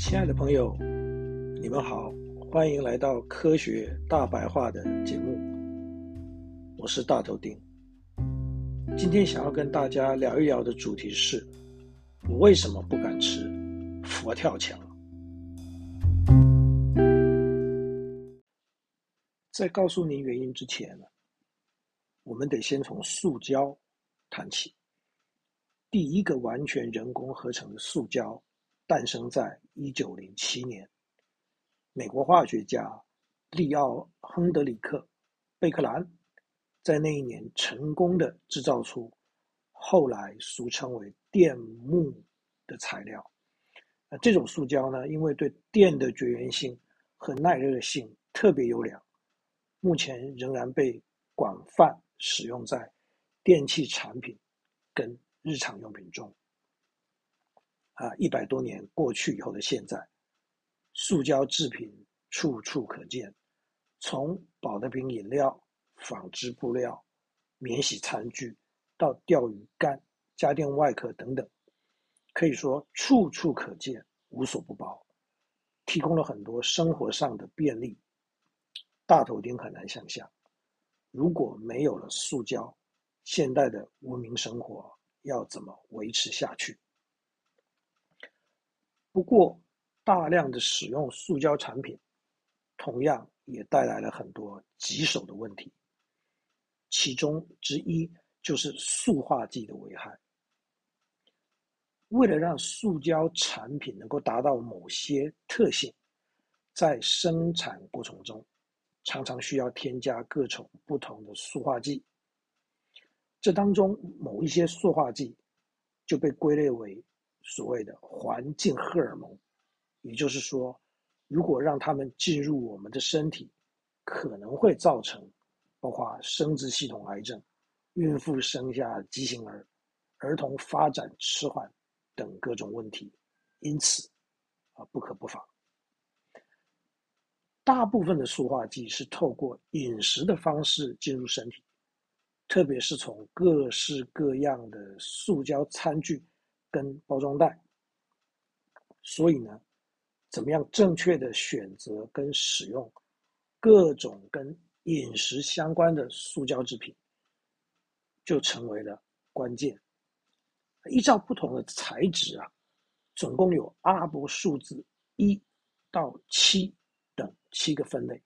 亲爱的朋友，你们好，欢迎来到科学大白话的节目。我是大头丁。今天想要跟大家聊一聊的主题是：我为什么不敢吃佛跳墙？在告诉您原因之前呢，我们得先从塑胶谈起。第一个完全人工合成的塑胶。诞生在一九零七年，美国化学家利奥·亨德里克·贝克兰在那一年成功的制造出后来俗称为电木的材料。那这种塑胶呢，因为对电的绝缘性和耐热性特别优良，目前仍然被广泛使用在电器产品跟日常用品中。啊，一百多年过去以后的现在，塑胶制品处处可见，从宝特瓶饮料、纺织布料、免洗餐具到钓鱼竿、家电外壳等等，可以说处处可见，无所不包，提供了很多生活上的便利。大头钉很难想象，如果没有了塑胶，现代的文明生活要怎么维持下去？不过，大量的使用塑胶产品，同样也带来了很多棘手的问题。其中之一就是塑化剂的危害。为了让塑胶产品能够达到某些特性，在生产过程中，常常需要添加各种不同的塑化剂。这当中某一些塑化剂就被归类为。所谓的环境荷尔蒙，也就是说，如果让它们进入我们的身体，可能会造成包括生殖系统癌症、孕妇生下畸形儿、儿童发展迟缓等各种问题。因此，啊，不可不防。大部分的塑化剂是透过饮食的方式进入身体，特别是从各式各样的塑胶餐具。跟包装袋，所以呢，怎么样正确的选择跟使用各种跟饮食相关的塑胶制品，就成为了关键。依照不同的材质啊，总共有阿拉伯数字一到七等七个分类。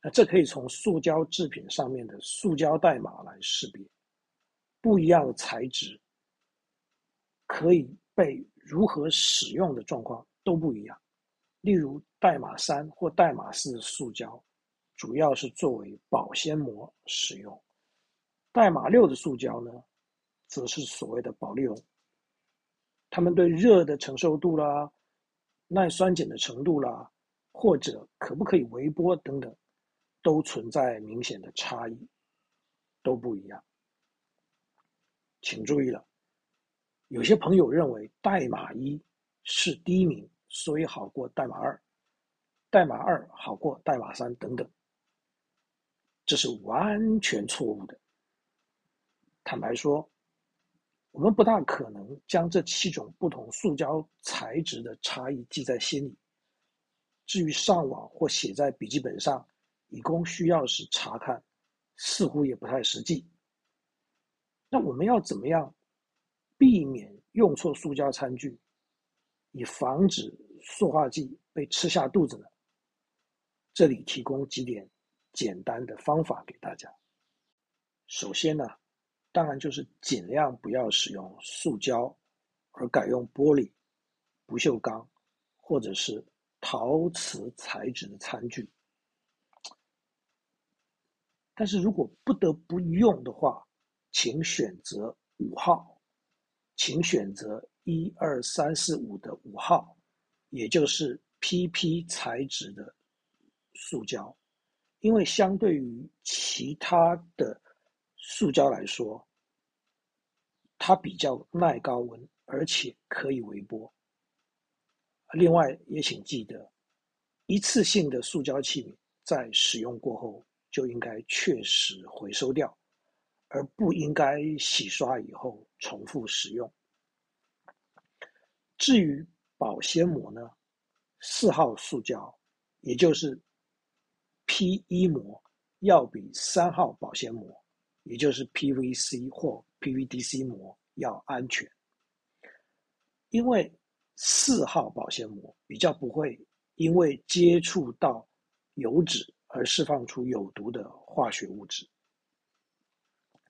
那这可以从塑胶制品上面的塑胶代码来识别，不一样的材质。可以被如何使用的状况都不一样。例如，代码三或代码四塑胶，主要是作为保鲜膜使用；代码六的塑胶呢，则是所谓的保丽龙。它们对热的承受度啦、耐酸碱的程度啦，或者可不可以微波等等，都存在明显的差异，都不一样。请注意了。有些朋友认为代码一是第一名，所以好过代码二，代码二好过代码三等等，这是完全错误的。坦白说，我们不大可能将这七种不同塑胶材质的差异记在心里。至于上网或写在笔记本上，以供需要时查看，似乎也不太实际。那我们要怎么样？避免用错塑胶餐具，以防止塑化剂被吃下肚子呢？这里提供几点简单的方法给大家。首先呢，当然就是尽量不要使用塑胶，而改用玻璃、不锈钢或者是陶瓷材质的餐具。但是如果不得不用的话，请选择五号。请选择一二三四五的五号，也就是 PP 材质的塑胶，因为相对于其他的塑胶来说，它比较耐高温，而且可以微波。另外，也请记得，一次性的塑胶器皿在使用过后就应该确实回收掉。而不应该洗刷以后重复使用。至于保鲜膜呢，四号塑胶，也就是 PE 膜，要比三号保鲜膜，也就是 PVC 或 PVDC 膜要安全，因为四号保鲜膜比较不会因为接触到油脂而释放出有毒的化学物质。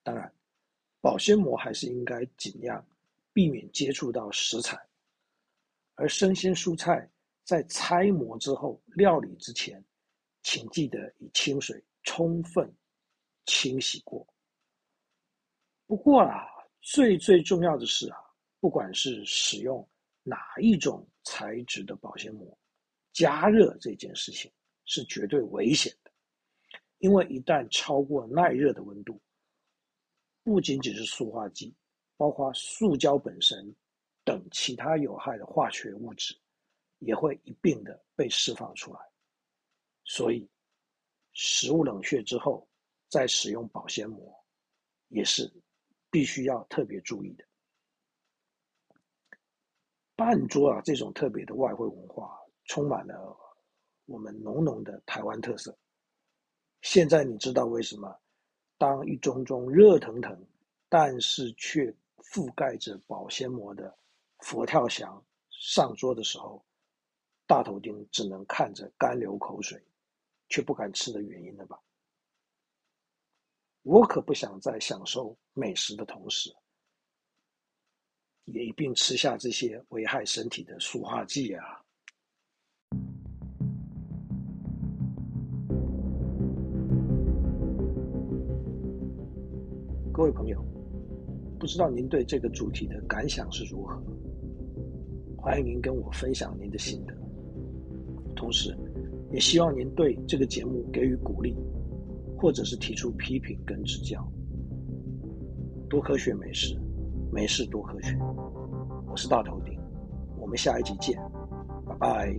当然，保鲜膜还是应该尽量避免接触到食材，而生鲜蔬菜在拆膜之后料理之前，请记得以清水充分清洗过。不过啊，最最重要的是啊，不管是使用哪一种材质的保鲜膜，加热这件事情是绝对危险的，因为一旦超过耐热的温度，不仅仅是塑化剂，包括塑胶本身等其他有害的化学物质，也会一并的被释放出来。所以，食物冷却之后再使用保鲜膜，也是。必须要特别注意的。半桌啊，这种特别的外汇文化，充满了我们浓浓的台湾特色。现在你知道为什么当一盅盅热腾腾，但是却覆盖着保鲜膜的佛跳墙上桌的时候，大头丁只能看着干流口水，却不敢吃的原因了吧？我可不想在享受美食的同时，也一并吃下这些危害身体的塑化剂啊！各位朋友，不知道您对这个主题的感想是如何？欢迎您跟我分享您的心得，同时，也希望您对这个节目给予鼓励。或者是提出批评跟指教。多科学没事，没事多科学。我是大头丁，我们下一集见，拜拜。